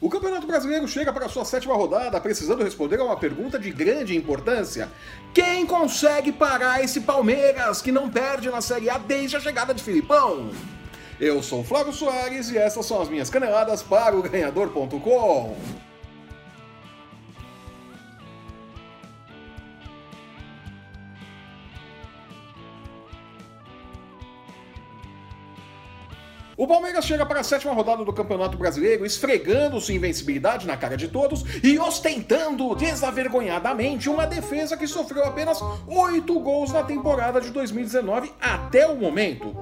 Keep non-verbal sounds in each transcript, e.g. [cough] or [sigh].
O Campeonato Brasileiro chega para sua sétima rodada, precisando responder a uma pergunta de grande importância. Quem consegue parar esse Palmeiras que não perde na Série A desde a chegada de Filipão? Eu sou Flávio Soares e essas são as minhas caneladas para o ganhador.com. O Palmeiras chega para a sétima rodada do Campeonato Brasileiro, esfregando sua invencibilidade na cara de todos e ostentando desavergonhadamente uma defesa que sofreu apenas oito gols na temporada de 2019 até o momento.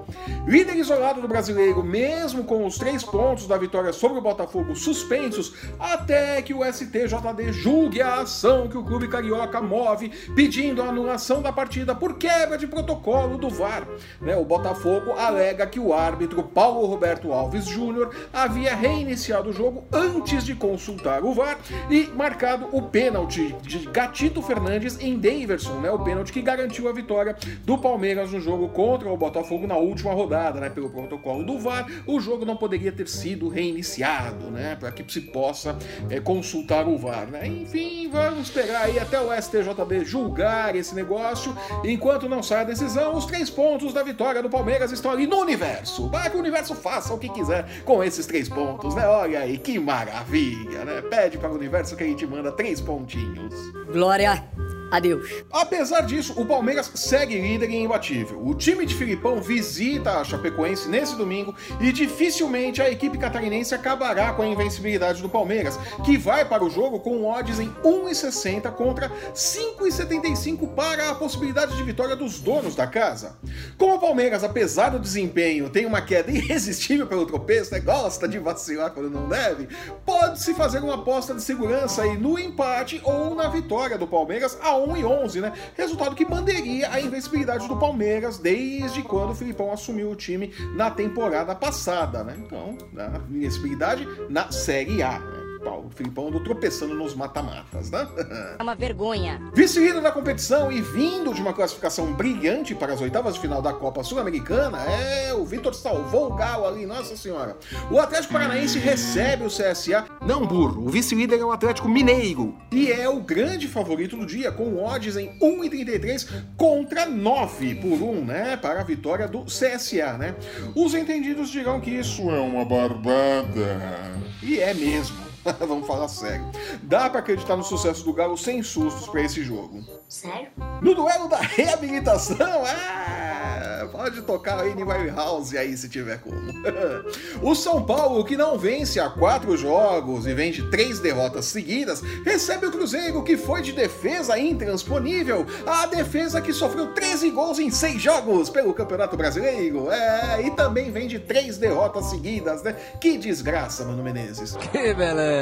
Líder isolado do brasileiro, mesmo com os três pontos da vitória sobre o Botafogo suspensos, até que o STJD julgue a ação que o clube carioca move, pedindo a anulação da partida por quebra de protocolo do VAR. Né, o Botafogo alega que o árbitro Paulo Roberto Alves Júnior havia reiniciado o jogo antes de consultar o VAR e marcado o pênalti de Gatito Fernandes em Daverson, né, o pênalti que garantiu a vitória do Palmeiras no jogo contra o Botafogo na última rodada, né, pelo protocolo do VAR. O jogo não poderia ter sido reiniciado, né, para que se possa é, consultar o VAR, né? Enfim, vamos esperar aí até o STJD julgar esse negócio. Enquanto não sai a decisão, os três pontos da vitória do Palmeiras estão ali no universo. Vai que o universo faça o que quiser com esses três pontos, né? Olha aí, que maravilha, né? Pede para o universo que a gente manda três pontinhos. Glória Adeus. Apesar disso, o Palmeiras segue líder e imbatível. O time de Filipão visita a Chapecoense nesse domingo e dificilmente a equipe catarinense acabará com a invencibilidade do Palmeiras, que vai para o jogo com odds em 1,60 contra 5,75 para a possibilidade de vitória dos donos da casa. Como o Palmeiras, apesar do desempenho, tem uma queda irresistível pelo tropeço, né? gosta de vacilar quando não deve, pode-se fazer uma aposta de segurança aí no empate ou na vitória do Palmeiras a 1 e 11, né? Resultado que manteria a invencibilidade do Palmeiras desde quando o Filipão assumiu o time na temporada passada, né? Então, a invencibilidade na Série A, né? O Filipão andou tropeçando nos mata-matas, né? É uma vergonha. Vice-líder da competição e vindo de uma classificação brilhante para as oitavas de final da Copa Sul-Americana, é, o Vitor salvou o galo ali, nossa senhora. O Atlético Paranaense recebe o CSA, não burro, o vice-líder é o Atlético Mineiro, e é o grande favorito do dia, com odds em 1,33 contra 9 por 1, né, para a vitória do CSA, né? Os entendidos dirão que isso é uma barbada. E é mesmo. [laughs] Vamos falar sério. Dá para acreditar no sucesso do Galo sem sustos para esse jogo. Sério? No duelo da [laughs] reabilitação, é, pode tocar aí em House aí se tiver como. [laughs] o São Paulo, que não vence há quatro jogos e vem de três derrotas seguidas, recebe o Cruzeiro, que foi de defesa intransponível, a defesa que sofreu 13 gols em seis jogos pelo Campeonato Brasileiro. É, e também vem de três derrotas seguidas, né? Que desgraça, Mano Menezes. Que beleza!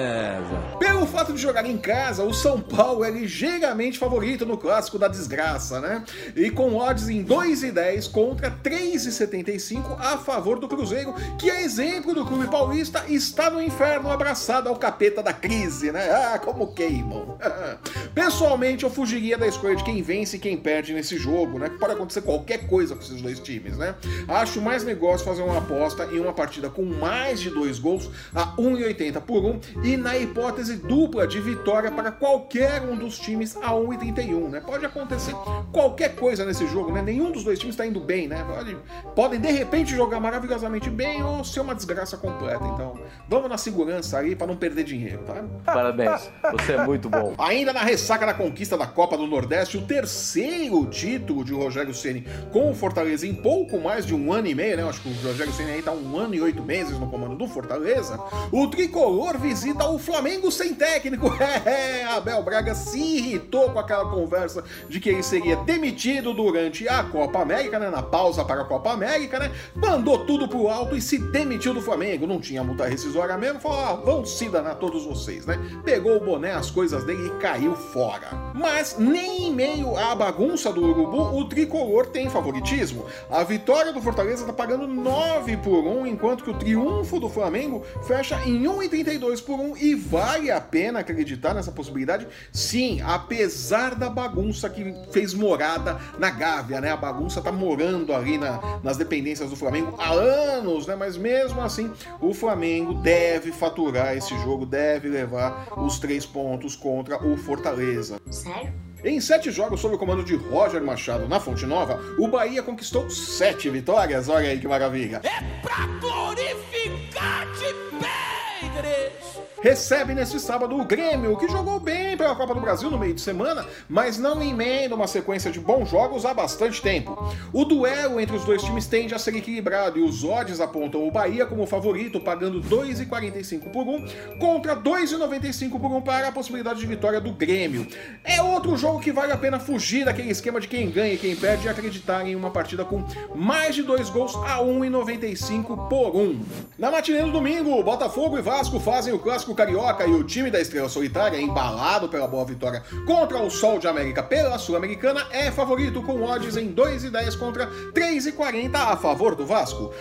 Pelo fato de jogar em casa, o São Paulo é ligeiramente favorito no clássico da desgraça, né? E com odds em 2,10 contra 3,75 a favor do Cruzeiro, que é exemplo do clube paulista, está no inferno abraçado ao capeta da crise, né? Ah, como queimam. [laughs] Pessoalmente, eu fugiria da escolha de quem vence e quem perde nesse jogo, né? Pode acontecer qualquer coisa com esses dois times, né? Acho mais negócio fazer uma aposta em uma partida com mais de dois gols a 1,80 por 1 e na hipótese dupla de vitória para qualquer um dos times a 1,31, né? Pode acontecer qualquer coisa nesse jogo, né? Nenhum dos dois times está indo bem, né? Pode, podem de repente jogar maravilhosamente bem ou ser uma desgraça completa. Então, vamos na segurança aí para não perder dinheiro, tá? Parabéns, você é muito bom. [laughs] Ainda na ressaca da conquista da Copa do Nordeste, o terceiro título de Rogério Ceni com o Fortaleza em pouco mais de um ano e meio, né? Acho que o Rogério Ceni aí tá um ano e oito meses no comando do Fortaleza. O tricolor visita o Flamengo sem técnico. [laughs] É, Abel Braga se irritou com aquela conversa de que ele seria demitido durante a Copa América, né? Na pausa para a Copa América, né? Mandou tudo pro alto e se demitiu do Flamengo. Não tinha multa rescisória mesmo. Falou: ah, vão se danar todos vocês, né? Pegou o boné, as coisas dele e caiu fora. Mas nem em meio à bagunça do Urubu, o tricolor tem favoritismo. A vitória do Fortaleza tá pagando 9 por 1, enquanto que o triunfo do Flamengo fecha em 1,32 por 1 e vale a pena acreditar nessa possibilidade? Sim, apesar da bagunça que fez morada na Gávea, né? A bagunça tá morando ali na, nas dependências do Flamengo há anos, né? Mas mesmo assim, o Flamengo deve faturar esse jogo, deve levar os três pontos contra o Fortaleza. Sério? Em sete jogos sob o comando de Roger Machado na Fonte Nova, o Bahia conquistou sete vitórias. Olha aí que maravilha. É pra glorificar-te, Pedres! Recebe neste sábado o Grêmio, que jogou bem pela Copa do Brasil no meio de semana, mas não emenda uma sequência de bons jogos há bastante tempo. O duelo entre os dois times tende a ser equilibrado e os odds apontam o Bahia como favorito, pagando 2,45 por 1 contra 2,95 por 1 para a possibilidade de vitória do Grêmio. É outro jogo que vale a pena fugir daquele esquema de quem ganha e quem perde e acreditar em uma partida com mais de dois gols a 1,95 por 1. Na matinê do domingo, Botafogo e Vasco fazem o clássico Carioca e o time da Estrela Solitária, embalado pela boa vitória contra o Sol de América pela Sul-Americana, é favorito com odds em 2,10 contra 3,40 a favor do Vasco.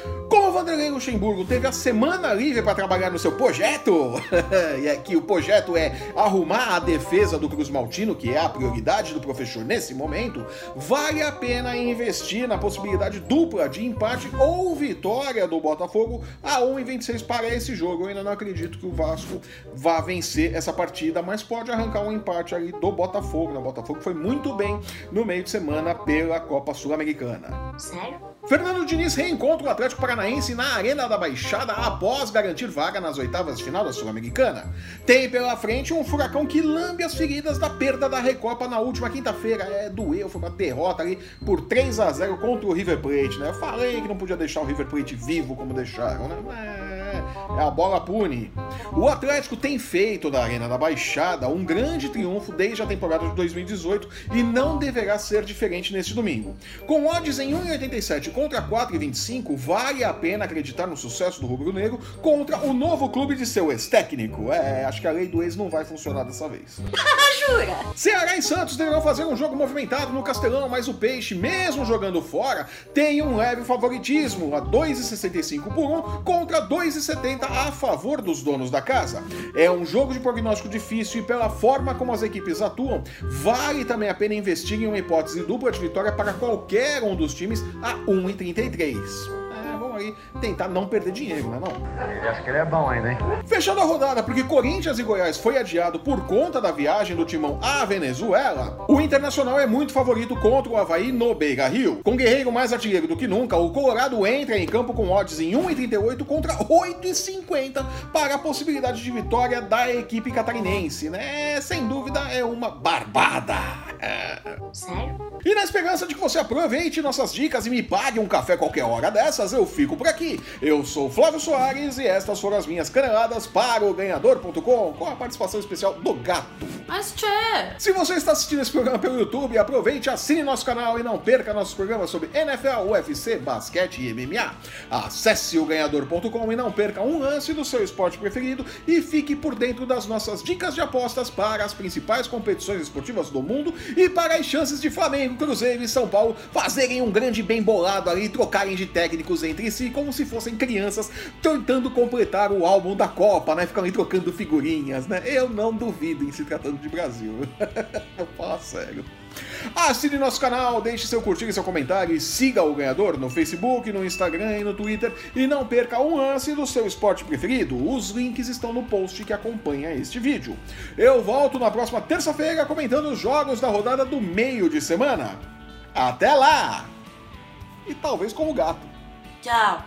Vanderlei Luxemburgo teve a semana livre para trabalhar no seu projeto, [laughs] e é que o projeto é arrumar a defesa do Cruz Maltino, que é a prioridade do professor nesse momento, vale a pena investir na possibilidade dupla de empate ou vitória do Botafogo a 1,26 para esse jogo. Eu ainda não acredito que o Vasco vá vencer essa partida, mas pode arrancar um empate ali do Botafogo. O Botafogo foi muito bem no meio de semana pela Copa Sul-Americana. Sério? Fernando Diniz reencontra o Atlético Paranaense na Arena da Baixada após garantir vaga nas oitavas de final da Sul-Americana. Tem pela frente um furacão que lambe as feridas da perda da Recopa na última quinta-feira. É, doeu, foi uma derrota ali por 3 a 0 contra o River Plate, né? Eu falei que não podia deixar o River Plate vivo como deixaram, né? É, é a bola pune. O Atlético tem feito da Arena da Baixada um grande triunfo desde a temporada de 2018 e não deverá ser diferente neste domingo. Com odds em 1,87 contra 4,25, vale a pena acreditar no sucesso do Rubro Negro contra o novo clube de seu ex-técnico. É, acho que a lei do ex não vai funcionar dessa vez. [laughs] Jura? Ceará e Santos deverão fazer um jogo movimentado no Castelão, mas o Peixe, mesmo jogando fora, tem um leve favoritismo, a 2,65 por 1 contra 2,70 a favor dos donos da casa. É um jogo de prognóstico difícil e pela forma como as equipes atuam, vale também a pena investir em uma hipótese dupla de vitória para qualquer um dos times a 1,33 aí tentar não perder dinheiro, né não? Ele acha que ele é bom ainda, hein? Fechando a rodada, porque Corinthians e Goiás foi adiado por conta da viagem do timão à Venezuela, o Internacional é muito favorito contra o Havaí no Beira Rio. Com Guerreiro mais artilheiro do que nunca, o Colorado entra em campo com odds em 1,38 contra 8,50 para a possibilidade de vitória da equipe catarinense, né? Sem dúvida é uma barbada. Sério? E na esperança de que você aproveite nossas dicas e me pague um café qualquer hora dessas, eu fico por aqui. Eu sou Flávio Soares e estas foram as minhas caneladas para o ganhador.com com a participação especial do gato. Mas, tchê! Se você está assistindo esse programa pelo YouTube, aproveite, assine nosso canal e não perca nossos programas sobre NFL, UFC, basquete e MMA. Acesse o ganhador.com e não perca um lance do seu esporte preferido e fique por dentro das nossas dicas de apostas para as principais competições esportivas do mundo e para as chances de Flamengo, Cruzeiro e São Paulo fazerem um grande bem bolado ali trocarem de técnicos entre si como se fossem crianças tentando completar o álbum da Copa, né? Ficam ali trocando figurinhas, né? Eu não duvido em se tratando de Brasil. [laughs] Vou falar sério. Assine nosso canal, deixe seu curtir e seu comentário e siga o ganhador no Facebook, no Instagram e no Twitter e não perca um lance do seu esporte preferido. Os links estão no post que acompanha este vídeo. Eu volto na próxima terça-feira comentando os jogos da rodada do meio de semana. Até lá! E talvez com o gato. Tchau!